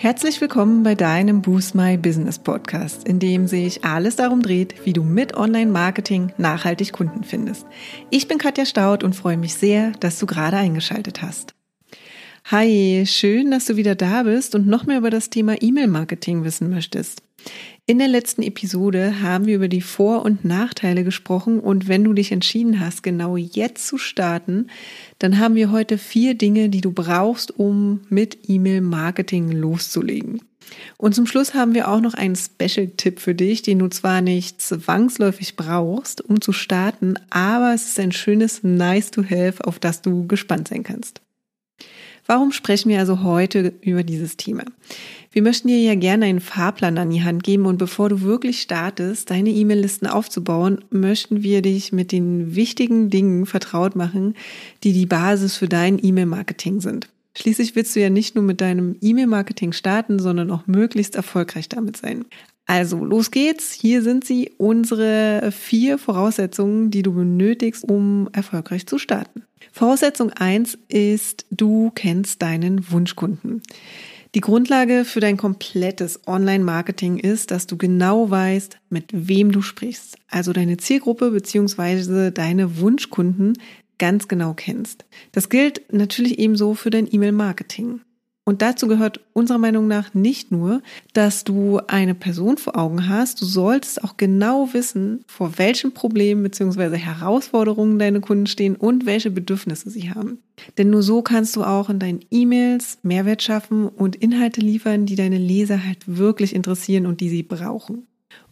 Herzlich willkommen bei deinem Boost My Business Podcast, in dem sich alles darum dreht, wie du mit Online-Marketing nachhaltig Kunden findest. Ich bin Katja Staud und freue mich sehr, dass du gerade eingeschaltet hast. Hi, schön, dass du wieder da bist und noch mehr über das Thema E-Mail-Marketing wissen möchtest. In der letzten Episode haben wir über die Vor- und Nachteile gesprochen und wenn du dich entschieden hast, genau jetzt zu starten, dann haben wir heute vier Dinge, die du brauchst, um mit E-Mail-Marketing loszulegen. Und zum Schluss haben wir auch noch einen Special-Tipp für dich, den du zwar nicht zwangsläufig brauchst, um zu starten, aber es ist ein schönes Nice-to-Have, auf das du gespannt sein kannst. Warum sprechen wir also heute über dieses Thema? Wir möchten dir ja gerne einen Fahrplan an die Hand geben und bevor du wirklich startest, deine E-Mail-Listen aufzubauen, möchten wir dich mit den wichtigen Dingen vertraut machen, die die Basis für dein E-Mail-Marketing sind. Schließlich willst du ja nicht nur mit deinem E-Mail-Marketing starten, sondern auch möglichst erfolgreich damit sein. Also, los geht's. Hier sind sie, unsere vier Voraussetzungen, die du benötigst, um erfolgreich zu starten. Voraussetzung eins ist, du kennst deinen Wunschkunden. Die Grundlage für dein komplettes Online-Marketing ist, dass du genau weißt, mit wem du sprichst. Also deine Zielgruppe beziehungsweise deine Wunschkunden ganz genau kennst. Das gilt natürlich ebenso für dein E-Mail-Marketing. Und dazu gehört unserer Meinung nach nicht nur, dass du eine Person vor Augen hast, du solltest auch genau wissen, vor welchen Problemen bzw. Herausforderungen deine Kunden stehen und welche Bedürfnisse sie haben. Denn nur so kannst du auch in deinen E-Mails Mehrwert schaffen und Inhalte liefern, die deine Leser halt wirklich interessieren und die sie brauchen.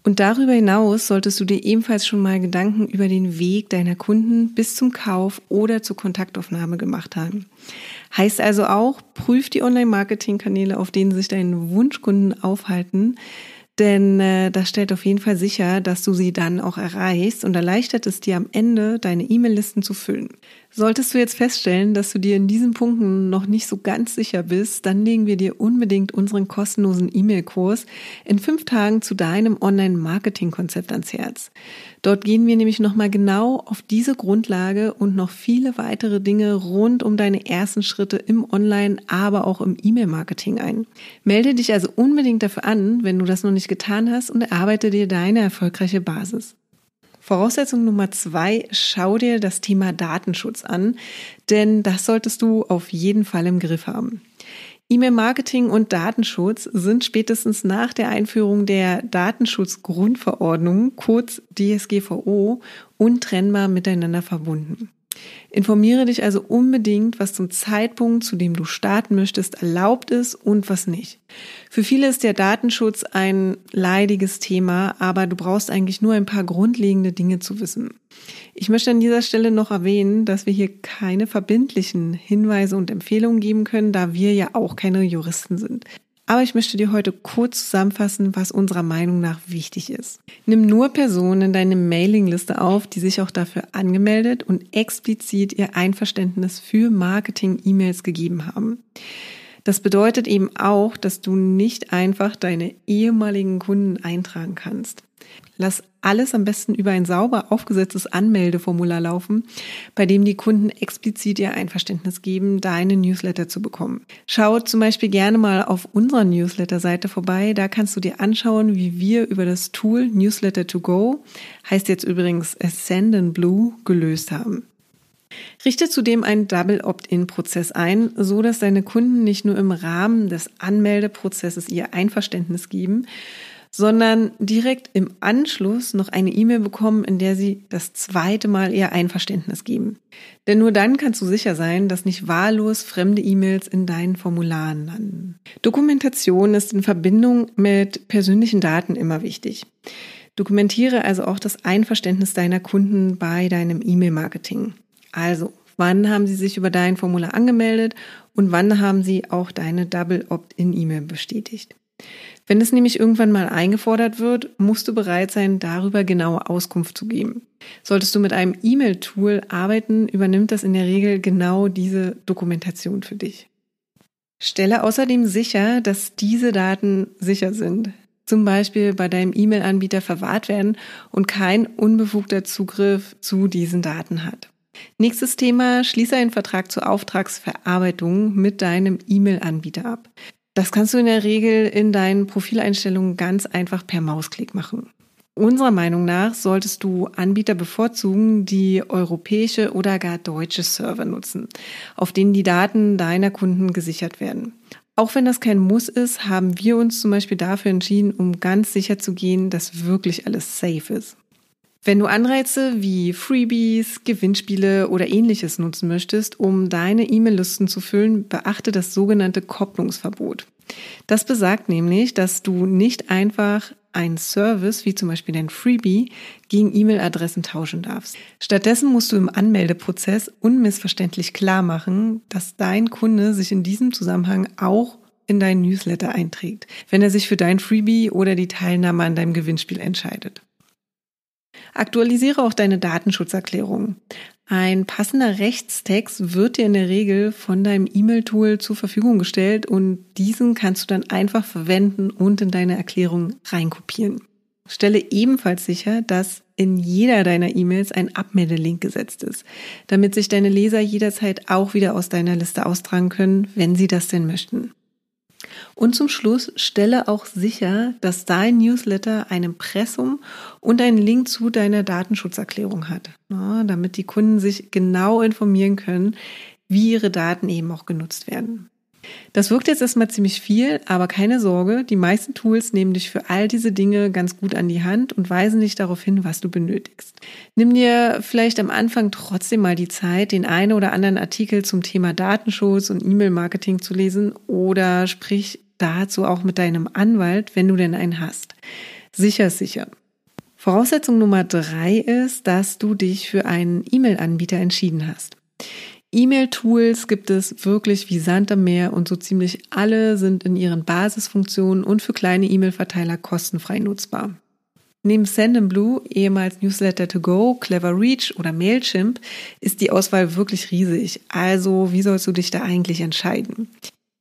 Und darüber hinaus solltest du dir ebenfalls schon mal Gedanken über den Weg deiner Kunden bis zum Kauf oder zur Kontaktaufnahme gemacht haben. Heißt also auch, prüf die Online-Marketing-Kanäle, auf denen sich deine Wunschkunden aufhalten, denn äh, das stellt auf jeden Fall sicher, dass du sie dann auch erreichst und erleichtert es dir am Ende, deine E-Mail-Listen zu füllen. Solltest du jetzt feststellen, dass du dir in diesen Punkten noch nicht so ganz sicher bist, dann legen wir dir unbedingt unseren kostenlosen E-Mail-Kurs in fünf Tagen zu deinem Online-Marketing-Konzept ans Herz. Dort gehen wir nämlich nochmal genau auf diese Grundlage und noch viele weitere Dinge rund um deine ersten Schritte im Online, aber auch im E-Mail-Marketing ein. Melde dich also unbedingt dafür an, wenn du das noch nicht getan hast und erarbeite dir deine erfolgreiche Basis. Voraussetzung Nummer zwei, schau dir das Thema Datenschutz an, denn das solltest du auf jeden Fall im Griff haben. E-Mail-Marketing und Datenschutz sind spätestens nach der Einführung der Datenschutzgrundverordnung, kurz DSGVO, untrennbar miteinander verbunden. Informiere dich also unbedingt, was zum Zeitpunkt, zu dem du starten möchtest, erlaubt ist und was nicht. Für viele ist der Datenschutz ein leidiges Thema, aber du brauchst eigentlich nur ein paar grundlegende Dinge zu wissen. Ich möchte an dieser Stelle noch erwähnen, dass wir hier keine verbindlichen Hinweise und Empfehlungen geben können, da wir ja auch keine Juristen sind. Aber ich möchte dir heute kurz zusammenfassen, was unserer Meinung nach wichtig ist. Nimm nur Personen in deine Mailingliste auf, die sich auch dafür angemeldet und explizit ihr Einverständnis für Marketing-E-Mails gegeben haben. Das bedeutet eben auch, dass du nicht einfach deine ehemaligen Kunden eintragen kannst. Lass alles am besten über ein sauber aufgesetztes Anmeldeformular laufen, bei dem die Kunden explizit ihr Einverständnis geben, deine Newsletter zu bekommen. Schau zum Beispiel gerne mal auf unserer Newsletter-Seite vorbei. Da kannst du dir anschauen, wie wir über das Tool Newsletter to Go, heißt jetzt übrigens Ascendant Blue, gelöst haben. Richte zudem einen Double Opt-in-Prozess ein, so dass deine Kunden nicht nur im Rahmen des Anmeldeprozesses ihr Einverständnis geben, sondern direkt im Anschluss noch eine E-Mail bekommen, in der sie das zweite Mal ihr Einverständnis geben. Denn nur dann kannst du sicher sein, dass nicht wahllos fremde E-Mails in deinen Formularen landen. Dokumentation ist in Verbindung mit persönlichen Daten immer wichtig. Dokumentiere also auch das Einverständnis deiner Kunden bei deinem E-Mail-Marketing. Also, wann haben sie sich über dein Formular angemeldet und wann haben sie auch deine Double Opt-in-E-Mail bestätigt. Wenn es nämlich irgendwann mal eingefordert wird, musst du bereit sein, darüber genaue Auskunft zu geben. Solltest du mit einem E-Mail-Tool arbeiten, übernimmt das in der Regel genau diese Dokumentation für dich. Stelle außerdem sicher, dass diese Daten sicher sind. Zum Beispiel bei deinem E-Mail-Anbieter verwahrt werden und kein unbefugter Zugriff zu diesen Daten hat. Nächstes Thema, schließe einen Vertrag zur Auftragsverarbeitung mit deinem E-Mail-Anbieter ab. Das kannst du in der Regel in deinen Profileinstellungen ganz einfach per Mausklick machen. Unserer Meinung nach solltest du Anbieter bevorzugen, die europäische oder gar deutsche Server nutzen, auf denen die Daten deiner Kunden gesichert werden. Auch wenn das kein Muss ist, haben wir uns zum Beispiel dafür entschieden, um ganz sicher zu gehen, dass wirklich alles safe ist. Wenn du Anreize wie Freebies, Gewinnspiele oder ähnliches nutzen möchtest, um deine E-Mail-Listen zu füllen, beachte das sogenannte Kopplungsverbot. Das besagt nämlich, dass du nicht einfach einen Service wie zum Beispiel dein Freebie gegen E-Mail-Adressen tauschen darfst. Stattdessen musst du im Anmeldeprozess unmissverständlich klar machen, dass dein Kunde sich in diesem Zusammenhang auch in deinen Newsletter einträgt, wenn er sich für dein Freebie oder die Teilnahme an deinem Gewinnspiel entscheidet. Aktualisiere auch deine Datenschutzerklärung. Ein passender Rechtstext wird dir in der Regel von deinem E-Mail-Tool zur Verfügung gestellt und diesen kannst du dann einfach verwenden und in deine Erklärung reinkopieren. Stelle ebenfalls sicher, dass in jeder deiner E-Mails ein Abmeldelink gesetzt ist, damit sich deine Leser jederzeit auch wieder aus deiner Liste austragen können, wenn sie das denn möchten. Und zum Schluss stelle auch sicher, dass dein Newsletter ein Impressum und einen Link zu deiner Datenschutzerklärung hat, damit die Kunden sich genau informieren können, wie ihre Daten eben auch genutzt werden. Das wirkt jetzt erstmal ziemlich viel, aber keine Sorge, die meisten Tools nehmen dich für all diese Dinge ganz gut an die Hand und weisen dich darauf hin, was du benötigst. Nimm dir vielleicht am Anfang trotzdem mal die Zeit, den einen oder anderen Artikel zum Thema Datenschutz und E-Mail-Marketing zu lesen oder sprich dazu auch mit deinem Anwalt, wenn du denn einen hast. Sicher, sicher. Voraussetzung Nummer drei ist, dass du dich für einen E-Mail-Anbieter entschieden hast. E-Mail-Tools gibt es wirklich wie Sand am Meer und so ziemlich alle sind in ihren Basisfunktionen und für kleine E-Mail-Verteiler kostenfrei nutzbar. Neben Sendinblue, ehemals Newsletter to Go, Clever Reach oder Mailchimp ist die Auswahl wirklich riesig. Also, wie sollst du dich da eigentlich entscheiden?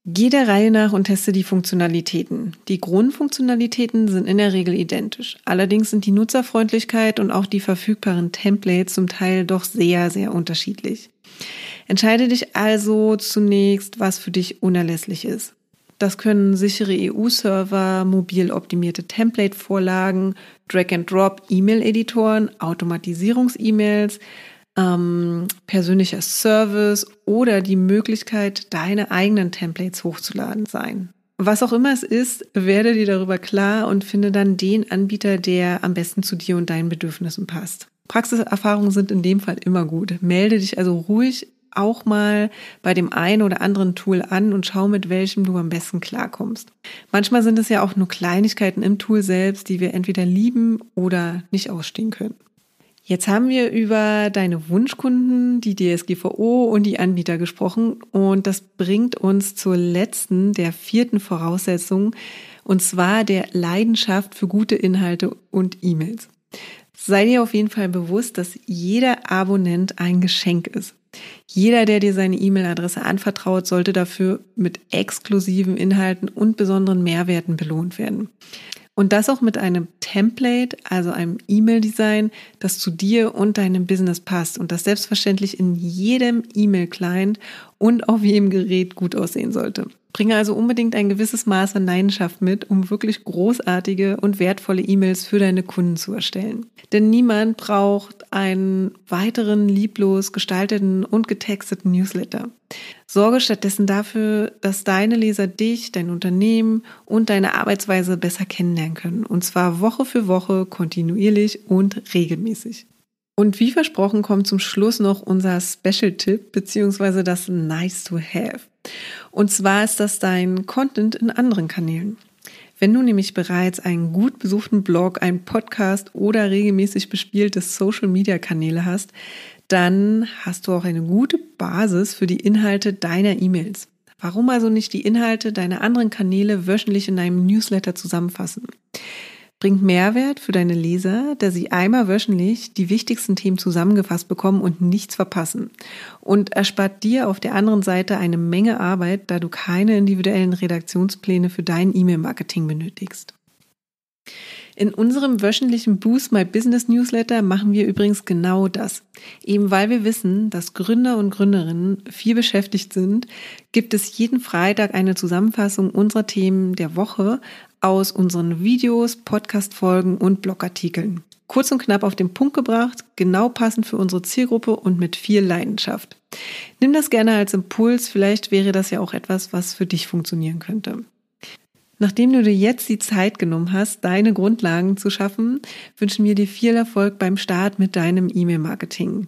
Geh der Reihe nach und teste die Funktionalitäten. Die Grundfunktionalitäten sind in der Regel identisch. Allerdings sind die Nutzerfreundlichkeit und auch die verfügbaren Templates zum Teil doch sehr, sehr unterschiedlich. Entscheide dich also zunächst, was für dich unerlässlich ist. Das können sichere EU-Server, mobil optimierte Template-Vorlagen, Drag-and-Drop-E-Mail-Editoren, Automatisierungs-E-Mails, ähm, persönlicher Service oder die Möglichkeit, deine eigenen Templates hochzuladen sein. Was auch immer es ist, werde dir darüber klar und finde dann den Anbieter, der am besten zu dir und deinen Bedürfnissen passt. Praxiserfahrungen sind in dem Fall immer gut. Melde dich also ruhig auch mal bei dem einen oder anderen Tool an und schau, mit welchem du am besten klarkommst. Manchmal sind es ja auch nur Kleinigkeiten im Tool selbst, die wir entweder lieben oder nicht ausstehen können. Jetzt haben wir über deine Wunschkunden, die DSGVO und die Anbieter gesprochen und das bringt uns zur letzten, der vierten Voraussetzung und zwar der Leidenschaft für gute Inhalte und E-Mails. Sei dir auf jeden Fall bewusst, dass jeder Abonnent ein Geschenk ist. Jeder, der dir seine E-Mail-Adresse anvertraut, sollte dafür mit exklusiven Inhalten und besonderen Mehrwerten belohnt werden. Und das auch mit einem Template, also einem E-Mail-Design, das zu dir und deinem Business passt und das selbstverständlich in jedem E-Mail-Client und auf jedem Gerät gut aussehen sollte. Bringe also unbedingt ein gewisses Maß an Leidenschaft mit, um wirklich großartige und wertvolle E-Mails für deine Kunden zu erstellen. Denn niemand braucht einen weiteren lieblos gestalteten und getexteten Newsletter. Sorge stattdessen dafür, dass deine Leser dich, dein Unternehmen und deine Arbeitsweise besser kennenlernen können. Und zwar Woche für Woche, kontinuierlich und regelmäßig. Und wie versprochen kommt zum Schluss noch unser Special-Tipp beziehungsweise das Nice to Have. Und zwar ist das dein Content in anderen Kanälen. Wenn du nämlich bereits einen gut besuchten Blog, einen Podcast oder regelmäßig bespielte Social-Media-Kanäle hast, dann hast du auch eine gute Basis für die Inhalte deiner E-Mails. Warum also nicht die Inhalte deiner anderen Kanäle wöchentlich in einem Newsletter zusammenfassen? Bringt Mehrwert für deine Leser, da sie einmal wöchentlich die wichtigsten Themen zusammengefasst bekommen und nichts verpassen. Und erspart dir auf der anderen Seite eine Menge Arbeit, da du keine individuellen Redaktionspläne für dein E-Mail-Marketing benötigst. In unserem wöchentlichen Boost My Business Newsletter machen wir übrigens genau das. Eben weil wir wissen, dass Gründer und Gründerinnen viel beschäftigt sind, gibt es jeden Freitag eine Zusammenfassung unserer Themen der Woche aus unseren Videos, Podcast-Folgen und Blogartikeln. Kurz und knapp auf den Punkt gebracht, genau passend für unsere Zielgruppe und mit viel Leidenschaft. Nimm das gerne als Impuls, vielleicht wäre das ja auch etwas, was für dich funktionieren könnte. Nachdem du dir jetzt die Zeit genommen hast, deine Grundlagen zu schaffen, wünschen wir dir viel Erfolg beim Start mit deinem E-Mail-Marketing.